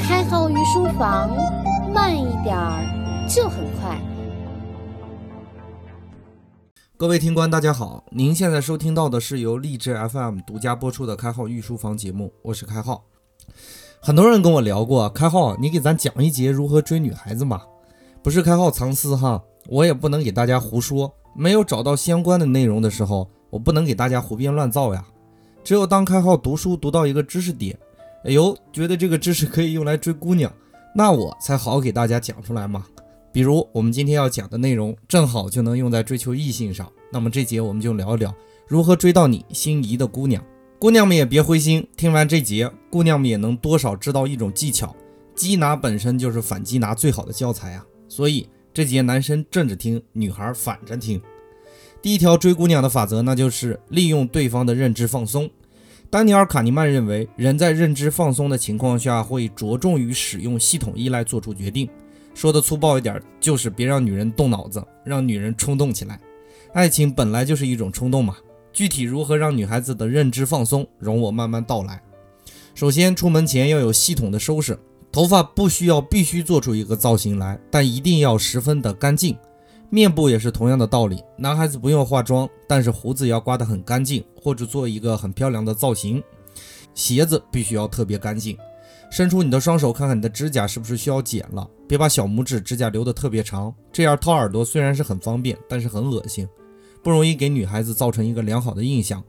开号御书房，慢一点儿就很快。各位听官，大家好，您现在收听到的是由励志 FM 独家播出的《开号御书房》节目，我是开号。很多人跟我聊过，开号，你给咱讲一节如何追女孩子嘛？不是开号藏私哈，我也不能给大家胡说。没有找到相关的内容的时候，我不能给大家胡编乱造呀。只有当开号读书读到一个知识点，哎呦，觉得这个知识可以用来追姑娘，那我才好给大家讲出来嘛。比如我们今天要讲的内容，正好就能用在追求异性上。那么这节我们就聊一聊如何追到你心仪的姑娘。姑娘们也别灰心，听完这节，姑娘们也能多少知道一种技巧，击拿本身就是反击拿最好的教材啊。所以。这节男生正着听，女孩反着听。第一条追姑娘的法则，那就是利用对方的认知放松。丹尼尔·卡尼曼认为，人在认知放松的情况下，会着重于使用系统依赖做出决定。说的粗暴一点，就是别让女人动脑子，让女人冲动起来。爱情本来就是一种冲动嘛。具体如何让女孩子的认知放松，容我慢慢道来。首先，出门前要有系统的收拾。头发不需要必须做出一个造型来，但一定要十分的干净。面部也是同样的道理，男孩子不用化妆，但是胡子要刮得很干净，或者做一个很漂亮的造型。鞋子必须要特别干净。伸出你的双手，看看你的指甲是不是需要剪了，别把小拇指指甲留得特别长，这样掏耳朵虽然是很方便，但是很恶心，不容易给女孩子造成一个良好的印象。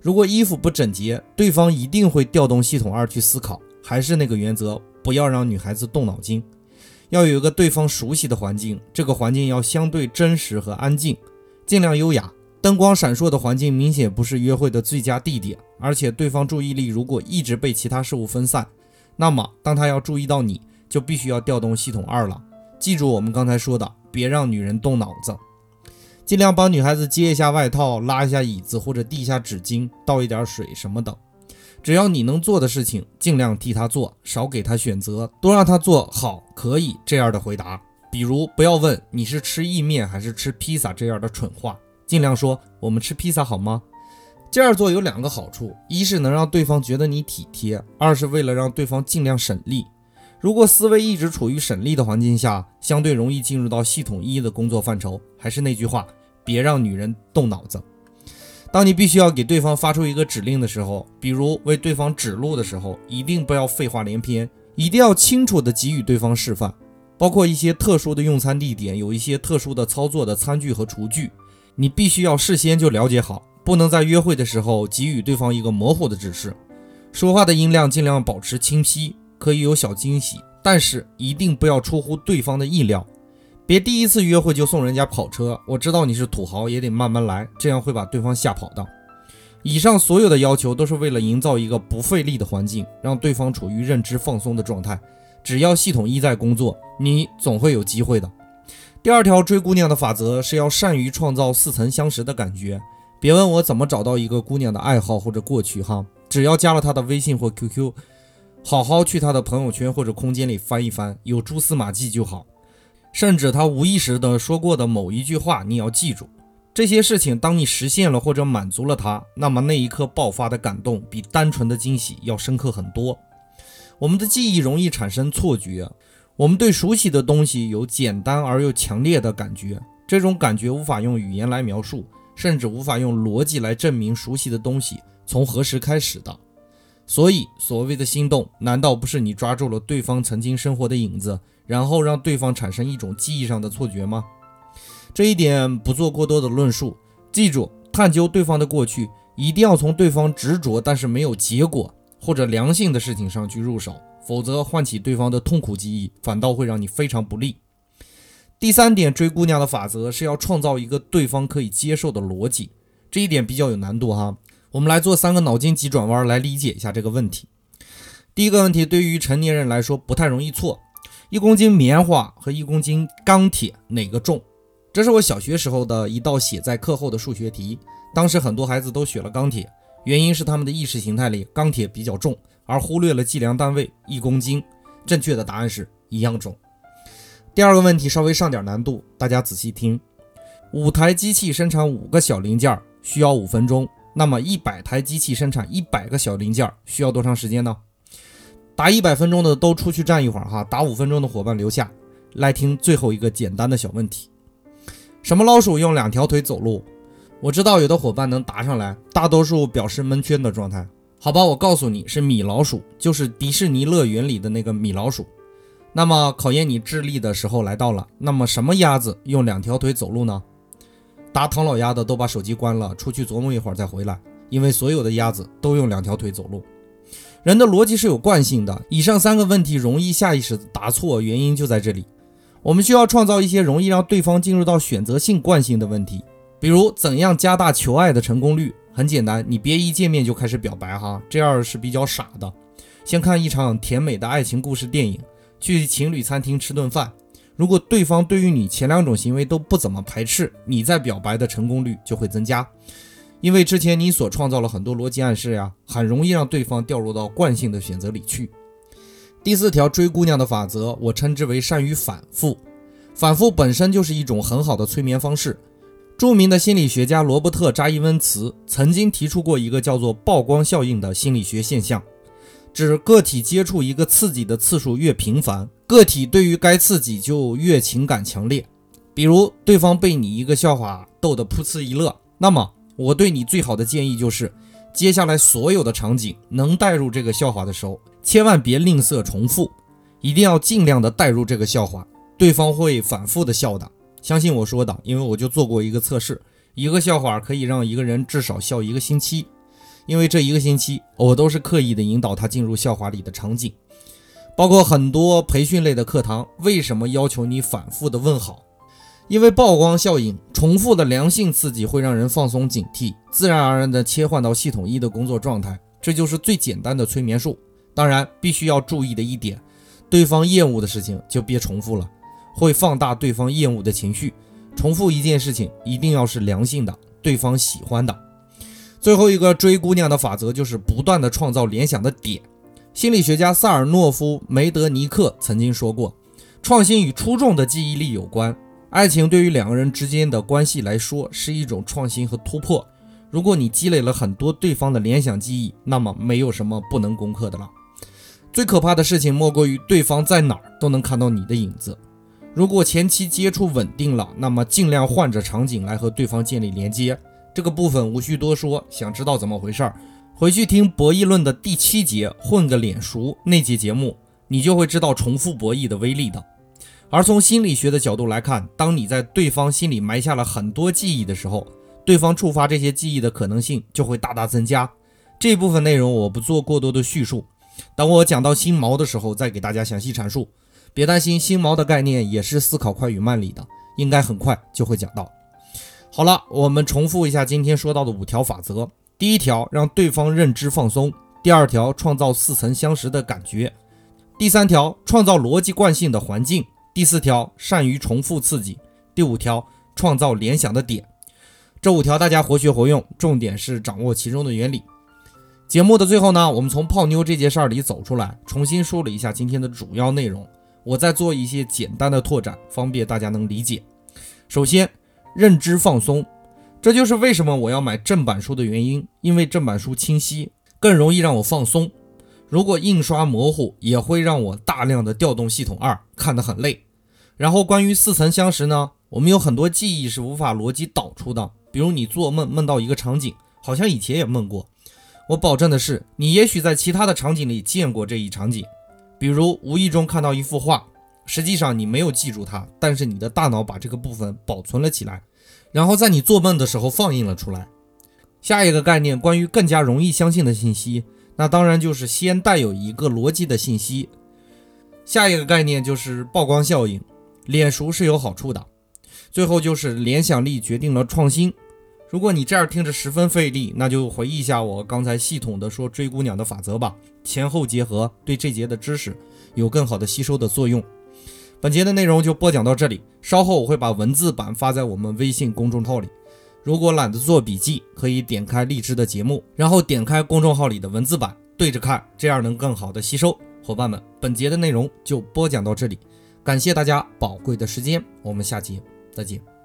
如果衣服不整洁，对方一定会调动系统二去思考。还是那个原则。不要让女孩子动脑筋，要有一个对方熟悉的环境，这个环境要相对真实和安静，尽量优雅。灯光闪烁的环境明显不是约会的最佳地点，而且对方注意力如果一直被其他事物分散，那么当他要注意到你就必须要调动系统二了。记住我们刚才说的，别让女人动脑子，尽量帮女孩子接一下外套，拉一下椅子或者递一下纸巾，倒一点水什么的。只要你能做的事情，尽量替他做，少给他选择，多让他做好可以这样的回答。比如，不要问你是吃意面还是吃披萨这样的蠢话，尽量说我们吃披萨好吗？这样做有两个好处：一是能让对方觉得你体贴；二是为了让对方尽量省力。如果思维一直处于省力的环境下，相对容易进入到系统一的工作范畴。还是那句话，别让女人动脑子。当你必须要给对方发出一个指令的时候，比如为对方指路的时候，一定不要废话连篇，一定要清楚的给予对方示范，包括一些特殊的用餐地点，有一些特殊的操作的餐具和厨具，你必须要事先就了解好，不能在约会的时候给予对方一个模糊的指示。说话的音量尽量保持清晰，可以有小惊喜，但是一定不要出乎对方的意料。别第一次约会就送人家跑车，我知道你是土豪，也得慢慢来，这样会把对方吓跑的。以上所有的要求都是为了营造一个不费力的环境，让对方处于认知放松的状态。只要系统一在工作，你总会有机会的。第二条追姑娘的法则是要善于创造似曾相识的感觉。别问我怎么找到一个姑娘的爱好或者过去哈，只要加了她的微信或 QQ，好好去她的朋友圈或者空间里翻一翻，有蛛丝马迹就好。甚至他无意识的说过的某一句话，你要记住这些事情。当你实现了或者满足了他，那么那一刻爆发的感动比单纯的惊喜要深刻很多。我们的记忆容易产生错觉，我们对熟悉的东西有简单而又强烈的感觉，这种感觉无法用语言来描述，甚至无法用逻辑来证明熟悉的东西从何时开始的。所以，所谓的心动，难道不是你抓住了对方曾经生活的影子？然后让对方产生一种记忆上的错觉吗？这一点不做过多的论述。记住，探究对方的过去，一定要从对方执着但是没有结果或者良性的事情上去入手，否则唤起对方的痛苦记忆，反倒会让你非常不利。第三点，追姑娘的法则是要创造一个对方可以接受的逻辑，这一点比较有难度哈。我们来做三个脑筋急转弯来理解一下这个问题。第一个问题，对于成年人来说不太容易错。一公斤棉花和一公斤钢铁哪个重？这是我小学时候的一道写在课后的数学题。当时很多孩子都选了钢铁，原因是他们的意识形态里钢铁比较重，而忽略了计量单位一公斤。正确的答案是一样重。第二个问题稍微上点难度，大家仔细听：五台机器生产五个小零件需要五分钟，那么一百台机器生产一百个小零件需要多长时间呢？打一百分钟的都出去站一会儿哈，打五分钟的伙伴留下来听最后一个简单的小问题：什么老鼠用两条腿走路？我知道有的伙伴能答上来，大多数表示蒙圈的状态。好吧，我告诉你是米老鼠，就是迪士尼乐园里的那个米老鼠。那么考验你智力的时候来到了。那么什么鸭子用两条腿走路呢？答唐老鸭的都把手机关了，出去琢磨一会儿再回来，因为所有的鸭子都用两条腿走路。人的逻辑是有惯性的，以上三个问题容易下意识答错，原因就在这里。我们需要创造一些容易让对方进入到选择性惯性的问题，比如怎样加大求爱的成功率？很简单，你别一见面就开始表白哈，这样是比较傻的。先看一场甜美的爱情故事电影。去情侣餐厅吃顿饭，如果对方对于你前两种行为都不怎么排斥，你在表白的成功率就会增加，因为之前你所创造了很多逻辑暗示呀，很容易让对方掉入到惯性的选择里去。第四条追姑娘的法则，我称之为善于反复，反复本身就是一种很好的催眠方式。著名的心理学家罗伯特扎伊温茨曾经提出过一个叫做曝光效应的心理学现象。指个体接触一个刺激的次数越频繁，个体对于该刺激就越情感强烈。比如，对方被你一个笑话逗得噗呲一乐，那么我对你最好的建议就是，接下来所有的场景能带入这个笑话的时候，千万别吝啬重复，一定要尽量的带入这个笑话，对方会反复的笑的。相信我说的，因为我就做过一个测试，一个笑话可以让一个人至少笑一个星期。因为这一个星期，我都是刻意的引导他进入笑话里的场景，包括很多培训类的课堂。为什么要求你反复的问好？因为曝光效应，重复的良性刺激会让人放松警惕，自然而然的切换到系统一的工作状态。这就是最简单的催眠术。当然，必须要注意的一点，对方厌恶的事情就别重复了，会放大对方厌恶的情绪。重复一件事情，一定要是良性的，对方喜欢的。最后一个追姑娘的法则就是不断的创造联想的点。心理学家萨尔诺夫梅德尼克曾经说过，创新与出众的记忆力有关。爱情对于两个人之间的关系来说是一种创新和突破。如果你积累了很多对方的联想记忆，那么没有什么不能攻克的了。最可怕的事情莫过于对方在哪儿都能看到你的影子。如果前期接触稳定了，那么尽量换着场景来和对方建立连接。这个部分无需多说，想知道怎么回事儿，回去听博弈论的第七节“混个脸熟”那节节目，你就会知道重复博弈的威力的。而从心理学的角度来看，当你在对方心里埋下了很多记忆的时候，对方触发这些记忆的可能性就会大大增加。这部分内容我不做过多的叙述，等我讲到心锚的时候再给大家详细阐述。别担心，心锚的概念也是思考快与慢里的，应该很快就会讲到。好了，我们重复一下今天说到的五条法则。第一条，让对方认知放松；第二条，创造似曾相识的感觉；第三条，创造逻辑惯性的环境；第四条，善于重复刺激；第五条，创造联想的点。这五条大家活学活用，重点。是掌握其中的原理。节目的最后呢，我们从泡妞这件事儿里走出来，重新梳理一下今天的主要内容。我再做一些简单的拓展，方便大家能理解。首先。认知放松，这就是为什么我要买正版书的原因。因为正版书清晰，更容易让我放松。如果印刷模糊，也会让我大量的调动系统二，看得很累。然后关于似曾相识呢，我们有很多记忆是无法逻辑导出的。比如你做梦梦到一个场景，好像以前也梦过。我保证的是，你也许在其他的场景里见过这一场景，比如无意中看到一幅画。实际上你没有记住它，但是你的大脑把这个部分保存了起来，然后在你做梦的时候放映了出来。下一个概念，关于更加容易相信的信息，那当然就是先带有一个逻辑的信息。下一个概念就是曝光效应，脸熟是有好处的。最后就是联想力决定了创新。如果你这样听着十分费力，那就回忆一下我刚才系统的说追姑娘的法则吧，前后结合，对这节的知识有更好的吸收的作用。本节的内容就播讲到这里，稍后我会把文字版发在我们微信公众号里。如果懒得做笔记，可以点开荔枝的节目，然后点开公众号里的文字版对着看，这样能更好的吸收。伙伴们，本节的内容就播讲到这里，感谢大家宝贵的时间，我们下节再见。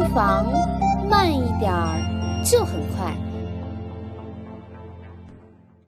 不妨，慢一点儿就很快。